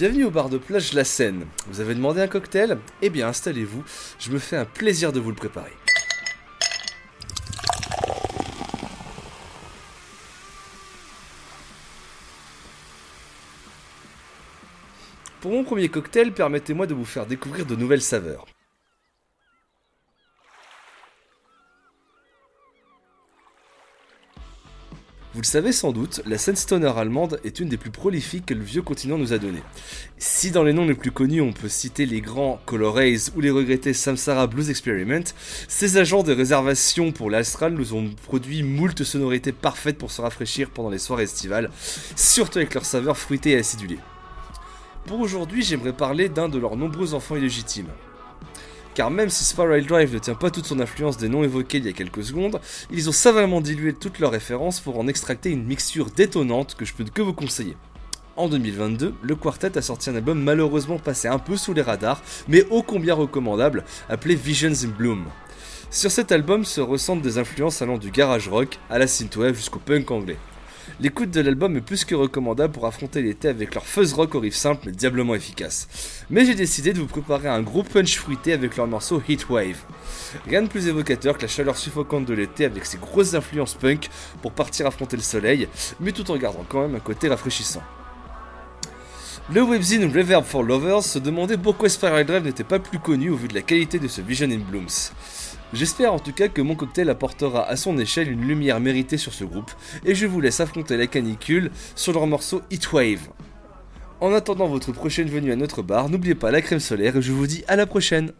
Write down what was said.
Bienvenue au bar de plage La Seine. Vous avez demandé un cocktail? Eh bien installez-vous, je me fais un plaisir de vous le préparer. Pour mon premier cocktail, permettez-moi de vous faire découvrir de nouvelles saveurs. Vous le savez sans doute, la scène stoner allemande est une des plus prolifiques que le vieux continent nous a donné. Si dans les noms les plus connus on peut citer les grands Color Rays ou les regrettés Samsara Blues Experiment, ces agents de réservation pour l'Astral nous ont produit moult sonorités parfaites pour se rafraîchir pendant les soirées estivales, surtout avec leur saveur fruitée et acidulée. Pour aujourd'hui, j'aimerais parler d'un de leurs nombreux enfants illégitimes. Car même si Spiral Drive ne tient pas toute son influence des noms évoqués il y a quelques secondes, ils ont savamment dilué toutes leurs références pour en extracter une mixture détonnante que je peux que vous conseiller. En 2022, le quartet a sorti un album malheureusement passé un peu sous les radars, mais ô combien recommandable, appelé Visions in Bloom. Sur cet album se ressentent des influences allant du garage rock à la synthwave jusqu'au punk anglais. L'écoute de l'album est plus que recommandable pour affronter l'été avec leur fuzz rock au riff simple mais diablement efficace. Mais j'ai décidé de vous préparer un gros punch fruité avec leur morceau Heatwave. Rien de plus évocateur que la chaleur suffocante de l'été avec ses grosses influences punk pour partir affronter le soleil, mais tout en gardant quand même un côté rafraîchissant. Le webzine Reverb for Lovers se demandait pourquoi Spiral Drive n'était pas plus connu au vu de la qualité de ce Vision in Blooms. J'espère en tout cas que mon cocktail apportera à son échelle une lumière méritée sur ce groupe, et je vous laisse affronter la canicule sur leur morceau Heatwave. En attendant votre prochaine venue à notre bar, n'oubliez pas la crème solaire et je vous dis à la prochaine